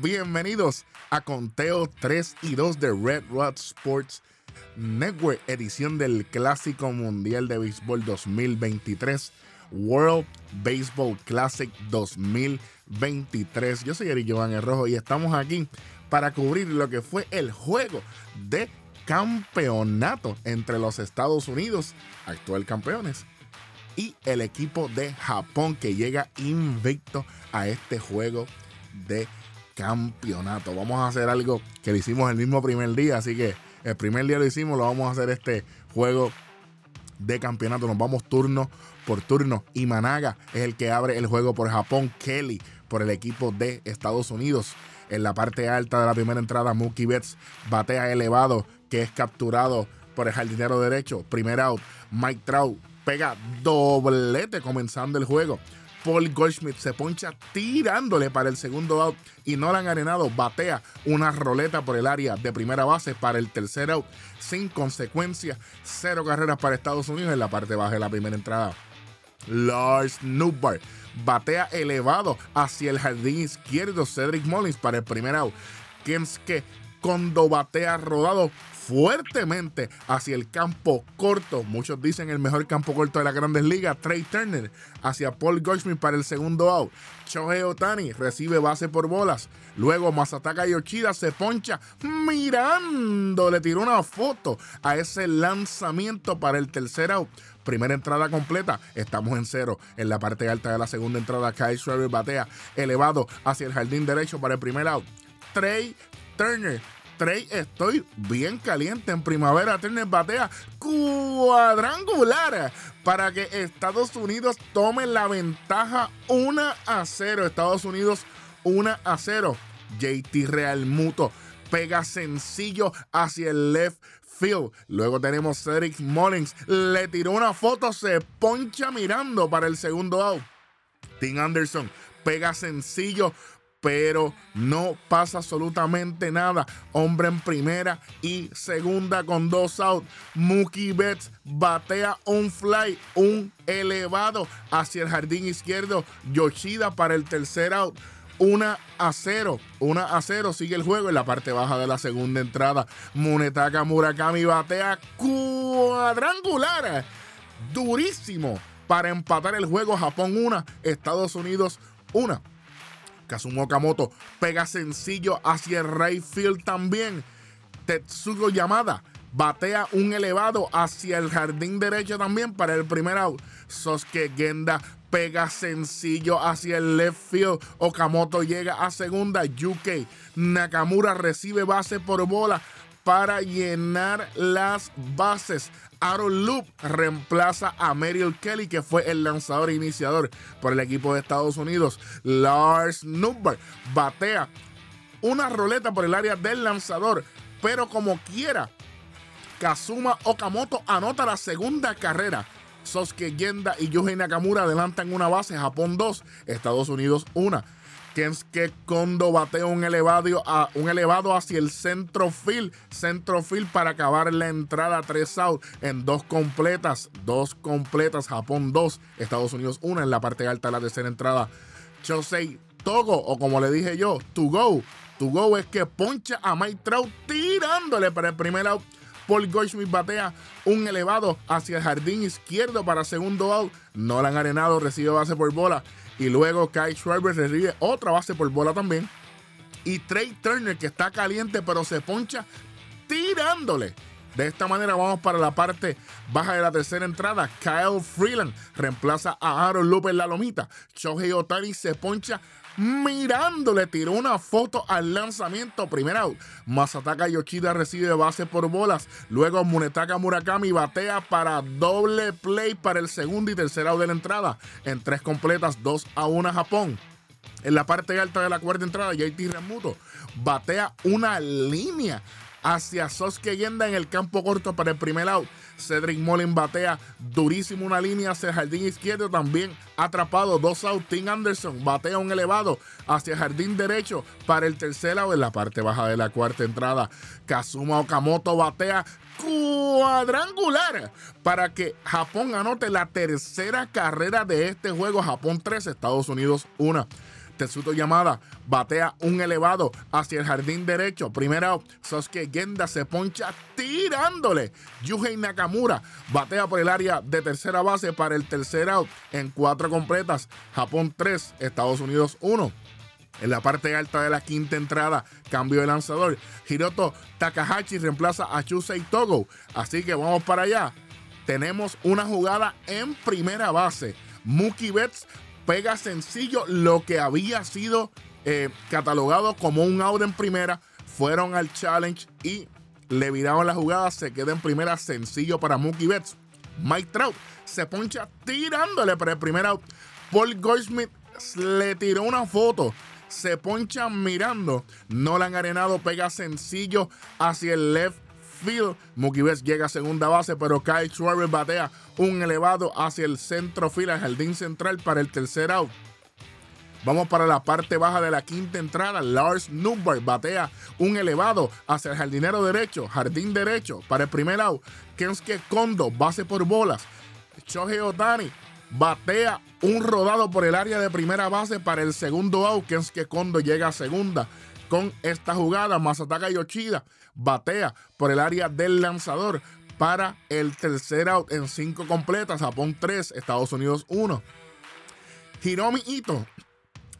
bienvenidos a Conteo 3 y 2 de Red Rod Sports Network, edición del Clásico Mundial de Béisbol 2023, World Baseball Classic 2023. Yo soy Eric Giovanni Rojo y estamos aquí para cubrir lo que fue el juego de campeonato entre los Estados Unidos, actual campeones, y el equipo de Japón que llega invicto a este juego de campeonato. Vamos a hacer algo que lo hicimos el mismo primer día, así que el primer día lo hicimos, lo vamos a hacer este juego de campeonato. Nos vamos turno por turno. Y Managa es el que abre el juego por Japón. Kelly por el equipo de Estados Unidos. En la parte alta de la primera entrada, Mookie Betts batea elevado, que es capturado por el jardinero derecho. Primer out, Mike Trout pega doblete comenzando el juego. Paul Goldschmidt se poncha tirándole para el segundo out y Nolan Arenado batea una roleta por el área de primera base para el tercer out sin consecuencia. Cero carreras para Estados Unidos en la parte baja de la primera entrada. Lars Newbar batea elevado hacia el jardín izquierdo Cedric Mullins para el primer out. que cuando batea rodado fuertemente hacia el campo corto. Muchos dicen el mejor campo corto de la grandes ligas. Trey Turner hacia Paul Goldschmidt para el segundo out. Shohei Otani recibe base por bolas. Luego Masataka Yoshida se poncha mirando. Le tiró una foto a ese lanzamiento para el tercer out. Primera entrada completa, estamos en cero. En la parte alta de la segunda entrada, Kyle Schreiber batea elevado hacia el jardín derecho para el primer out. Trey Turner Estoy bien caliente en primavera. Turner batea cuadrangular para que Estados Unidos tome la ventaja 1 a 0. Estados Unidos 1 a 0. JT Real Muto pega sencillo hacia el left field. Luego tenemos Cedric Mullins. Le tiró una foto, se poncha mirando para el segundo out. Tim Anderson pega sencillo pero no pasa absolutamente nada. Hombre en primera y segunda con dos out. Mookie Betts batea un fly, un elevado hacia el jardín izquierdo. Yoshida para el tercer out. 1 a 0, 1 a 0 sigue el juego en la parte baja de la segunda entrada. Munetaka Murakami batea cuadrangular, durísimo para empatar el juego. Japón 1, Estados Unidos 1. Kazumo Okamoto pega sencillo hacia el right field también. Tetsugo Yamada batea un elevado hacia el jardín derecho también para el primer out. Sosuke Genda pega sencillo hacia el left field. Okamoto llega a segunda. UK Nakamura recibe base por bola para llenar las bases. Aaron Loop reemplaza a Merrill Kelly, que fue el lanzador iniciador por el equipo de Estados Unidos. Lars Nubber batea una roleta por el área del lanzador, pero como quiera, Kazuma Okamoto anota la segunda carrera. Sosuke Yenda y Yuji Nakamura adelantan una base, Japón 2, Estados Unidos 1. Kensuke Kondo batea un elevado, a, un elevado hacia el centro field, centro field para acabar la entrada 3 out en dos completas, dos completas, Japón 2, Estados Unidos 1 en la parte alta de la tercera entrada. Chosei Togo, o como le dije yo, to go. To go es que poncha a Mike Trout tirándole para el primer out. Paul Goldschmidt batea un elevado hacia el jardín izquierdo para segundo out. Nolan Arenado recibe base por bola. Y luego Kyle Schreiber recibe otra base por bola también. Y Trey Turner, que está caliente, pero se poncha tirándole. De esta manera vamos para la parte baja de la tercera entrada. Kyle Freeland reemplaza a Aaron Loop en la lomita. Shohei Otani se poncha mirándole, tiró una foto al lanzamiento. Primer out. Masataka Yoshida recibe base por bolas. Luego Munetaka Murakami batea para doble play para el segundo y tercer out de la entrada. En tres completas, 2 a 1 Japón. En la parte alta de la cuarta entrada, JT Remuto batea una línea hacia Sosuke Yenda en el campo corto para el primer out. Cedric Molin batea durísimo una línea hacia el jardín izquierdo, también atrapado. Dos out. Tim Anderson batea un elevado hacia jardín derecho para el tercer out en la parte baja de la cuarta entrada. Kazuma Okamoto batea cuadrangular para que Japón anote la tercera carrera de este juego. Japón 3, Estados Unidos 1. Tetsuto Yamada batea un elevado hacia el jardín derecho. Primera out. Sosuke Genda se poncha tirándole. Yuhei Nakamura batea por el área de tercera base para el tercer out en cuatro completas. Japón 3, Estados Unidos 1. En la parte alta de la quinta entrada, cambio de lanzador. Hiroto Takahashi reemplaza a Chusei Togo. Así que vamos para allá. Tenemos una jugada en primera base. Mookie Betts pega sencillo lo que había sido eh, catalogado como un out en primera. Fueron al challenge y le viraron la jugada. Se queda en primera sencillo para Mookie Betts. Mike Trout se poncha tirándole para el primer out. Paul Goldschmidt le tiró una foto se ponchan mirando. Nolan Arenado pega sencillo hacia el left field. Mookie Betts llega a segunda base, pero Kyle Schwarber batea un elevado hacia el centro field, al jardín central para el tercer out. Vamos para la parte baja de la quinta entrada. Lars Newberg batea un elevado hacia el jardinero derecho, jardín derecho para el primer out. Kensuke Kondo, base por bolas. Shohei Otani batea un rodado por el área de primera base para el segundo out, que Kondo llega a segunda. Con esta jugada, Masataka Yoshida batea por el área del lanzador para el tercer out en cinco completas. Japón 3, Estados Unidos 1. Hiromi Ito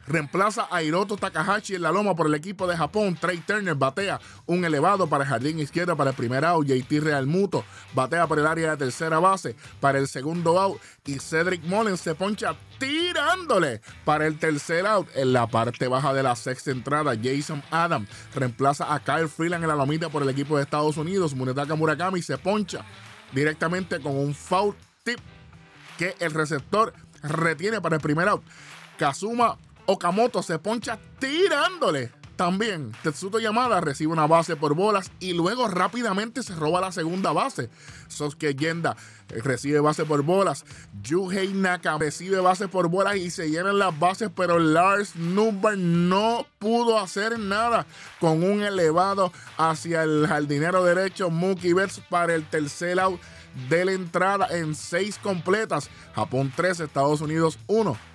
reemplaza a Hiroto Takahashi en la loma por el equipo de Japón. Trey Turner batea un elevado para el jardín izquierdo para el primer out. JT Real Muto batea por el área de tercera base para el segundo out. Y Cedric Mullins se poncha tirándole para el tercer out. En la parte baja de la sexta entrada, Jason Adams reemplaza a Kyle Freeland en la lomita por el equipo de Estados Unidos. Munetaka Murakami se poncha directamente con un foul tip que el receptor retiene para el primer out. Kazuma Okamoto se poncha tirándole. También Tetsuto Yamada recibe una base por bolas y luego rápidamente se roba la segunda base. Sosuke Yenda recibe base por bolas. Yuhei Naka recibe base por bolas y se llenan las bases, pero Lars Nuber no pudo hacer nada con un elevado hacia el jardinero derecho Mookie Betts para el tercer out de la entrada en seis completas. Japón 3, Estados Unidos 1.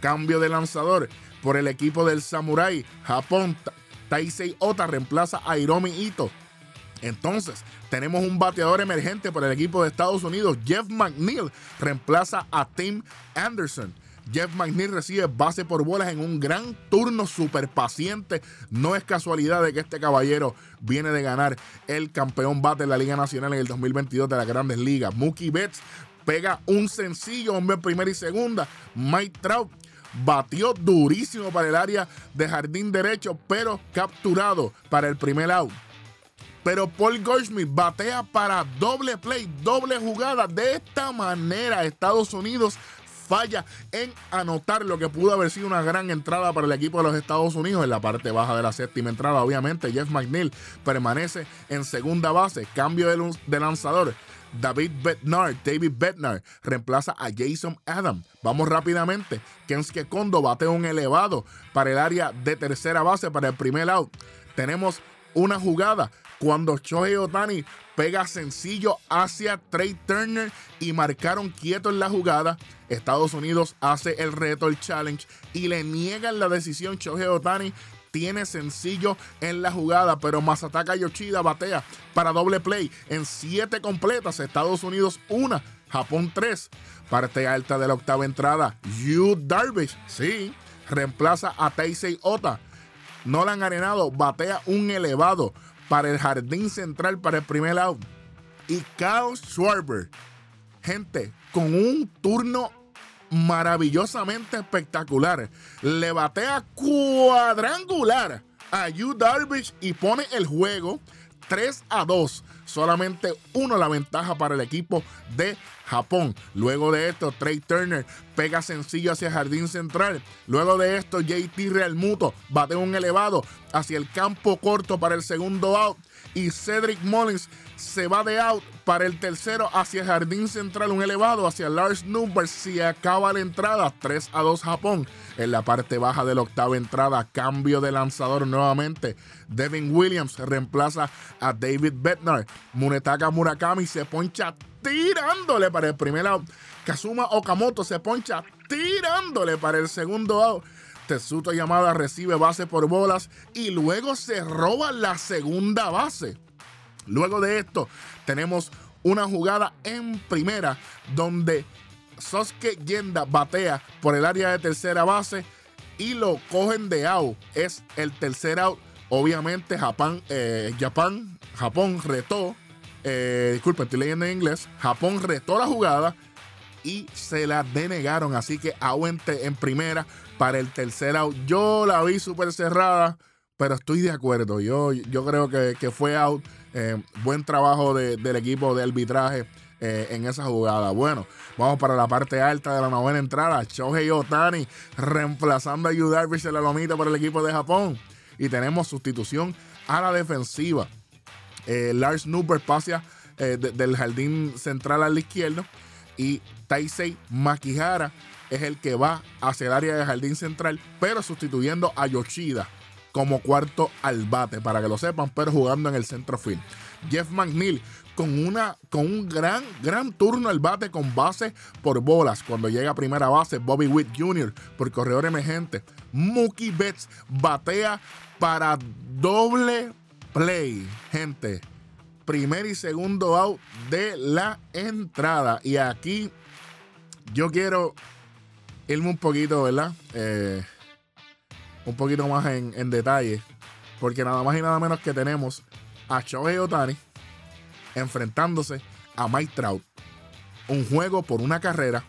Cambio de lanzador por el equipo del Samurai. Japón, Taisei Ota reemplaza a Hiromi Ito. Entonces, tenemos un bateador emergente por el equipo de Estados Unidos. Jeff McNeil reemplaza a Tim Anderson. Jeff McNeil recibe base por bolas en un gran turno súper paciente. No es casualidad de que este caballero viene de ganar el campeón bate de la Liga Nacional en el 2022 de las Grandes Ligas. Mookie Betts pega un sencillo, hombre, primera y segunda. Mike Trout batió durísimo para el área de jardín derecho, pero capturado para el primer out. Pero Paul Goldschmidt batea para doble play, doble jugada. De esta manera, Estados Unidos falla en anotar lo que pudo haber sido una gran entrada para el equipo de los Estados Unidos en la parte baja de la séptima entrada. Obviamente, Jeff McNeil permanece en segunda base. Cambio de lanzador. David Bednar, David Bednar reemplaza a Jason Adam. Vamos rápidamente. Kensuke Kondo bate un elevado para el área de tercera base para el primer out. Tenemos una jugada cuando Shohei Otani pega sencillo hacia Trey Turner y marcaron quieto en la jugada. Estados Unidos hace el reto, el challenge y le niegan la decisión Shohei Otani tiene sencillo en la jugada, pero Masataka Yoshida batea para doble play en siete completas. Estados Unidos una, Japón tres. Parte alta de la octava entrada. Yu Darvish, sí, reemplaza a Taisei Ota. Nolan Arenado batea un elevado para el jardín central para el primer out. Y Kyle Schwarber, gente, con un turno maravillosamente espectacular. Le batea cuadrangular a Yu Darvish y pone el juego 3 a 2. Solamente uno la ventaja para el equipo de Japón. Luego de esto, Trey Turner pega sencillo hacia jardín central. Luego de esto, JT Realmuto bate un elevado hacia el campo corto para el segundo out. Y Cedric Mullins se va de out para el tercero hacia jardín central, un elevado hacia Lars Number. Si acaba la entrada, 3 a 2 Japón. En la parte baja de la octava entrada, cambio de lanzador nuevamente. Devin Williams reemplaza a David Bednar. Munetaka Murakami se poncha tirándole para el primer out. Kazuma Okamoto se poncha tirándole para el segundo out. Tetsuto Yamada recibe base por bolas y luego se roba la segunda base. Luego de esto, tenemos una jugada en primera donde Sosuke Yenda batea por el área de tercera base y lo cogen de out. Es el tercer out. Obviamente, Japón, eh, Japón, Japón retó. Eh, disculpen, estoy leyendo en inglés. Japón retó la jugada y se la denegaron. Así que Aguente en primera para el tercer out. Yo la vi súper cerrada, pero estoy de acuerdo. Yo, yo creo que, fue out. Eh, buen trabajo del equipo de arbitraje eh, en esa jugada. Bueno, vamos para la parte alta de la novena entrada. Shohei Otani reemplazando a Yu Darvish en la lomita para el equipo de Japón. Y tenemos sustitución a la defensiva. Eh, Lars Nuber pasa del jardín central al izquierdo y Taisei Makihara es el que va hacia el área de jardín central, pero sustituyendo a Yoshida como cuarto al bate, para que lo sepan, pero jugando en el centro field. Jeff McNeil con, una, con un gran, gran turno al bate con base por bolas. Cuando llega a primera base, Bobby Witt Jr. por corredor emergente. Mookie Betts batea para doble play, gente primer y segundo out de la entrada. Y aquí yo quiero irme un poquito, ¿verdad? Eh, un poquito más en, detalle. Porque nada más y nada menos que tenemos a Shohei Otani enfrentándose a Mike Trout. Un juego por una carrera.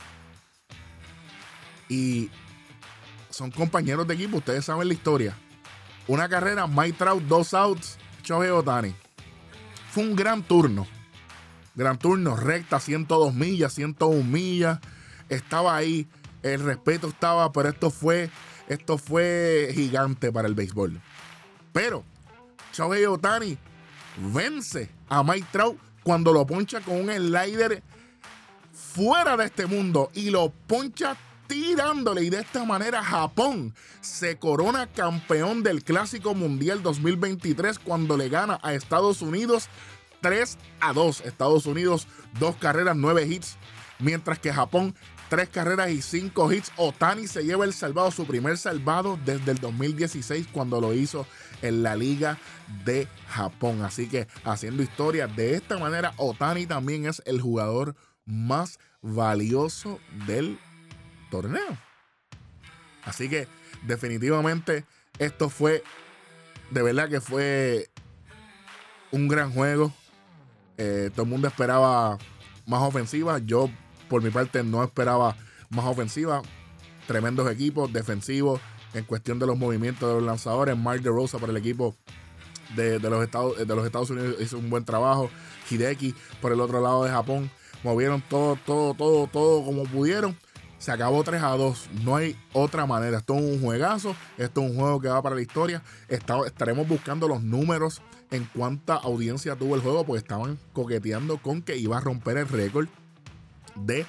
Y son compañeros de equipo, ustedes saben la historia. Una carrera, Mike Trout, dos outs, Shohei Otani. Fue un gran turno. Gran turno, recta, 102 millas, 101 millas. Estaba ahí, el respeto estaba, pero esto fue, esto fue gigante para el béisbol. Pero Shohei Otani vence a Mike Trout cuando lo poncha con un slider fuera de este mundo y lo poncha tirándole y de esta manera Japón se corona campeón del Clásico Mundial 2023 cuando le gana a Estados Unidos 3 a 2. Estados Unidos dos carreras, nueve hits, mientras que Japón tres carreras y cinco hits. Otani se lleva el salvado, su primer salvado desde el 2016 cuando lo hizo en la Liga de Japón. Así que haciendo historia de esta manera, Otani también es el jugador más valioso del torneo. Así que definitivamente esto fue, de verdad que fue un gran juego. Eh, todo el mundo esperaba más ofensiva. Yo, por mi parte, no esperaba más ofensiva. Tremendos equipos, defensivos, en cuestión de los movimientos de los lanzadores. Mark Rosa para el equipo de, los Estados, de los Estados Unidos hizo un buen trabajo. Hideki por el otro lado de Japón. Movieron todo, todo, todo, todo como pudieron. Se acabó 3 a 2. No hay otra manera. Esto es un juegazo. Esto es un juego que va para la historia. estaremos buscando los números en cuánta audiencia tuvo el juego, porque estaban coqueteando con que iba a romper el récord de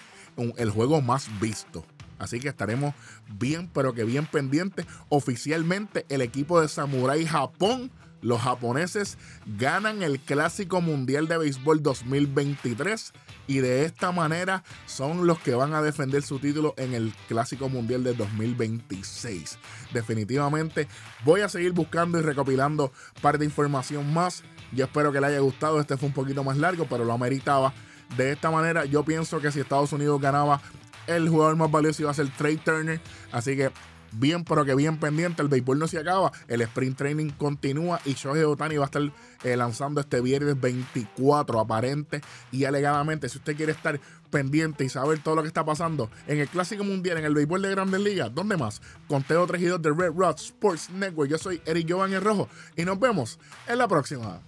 el juego más visto. Así que estaremos bien, pero que bien pendientes. Oficialmente, el equipo de Samurai Japón los japoneses ganan el Clásico Mundial de Béisbol 2023 y de esta manera son los que van a defender su título en el Clásico Mundial de 2026. Definitivamente voy a seguir buscando y recopilando parte de información más. Yo espero que le haya gustado. Este fue un poquito más largo, pero lo ameritaba. De esta manera, yo pienso que si Estados Unidos ganaba, el jugador más valioso iba a ser Trey Turner. Así que bien, pero que bien pendiente. El béisbol no se acaba. El sprint training continúa y Shohei Otani va a estar eh, lanzando este viernes 24, aparente y alegadamente. Si usted quiere estar pendiente y saber todo lo que está pasando en el Clásico Mundial, en el béisbol de Grandes Ligas, ¿dónde más? Conteo 3 y 2 de Red Rod Sports Network. Yo soy Eric Giovanni Rojo y nos vemos en la próxima.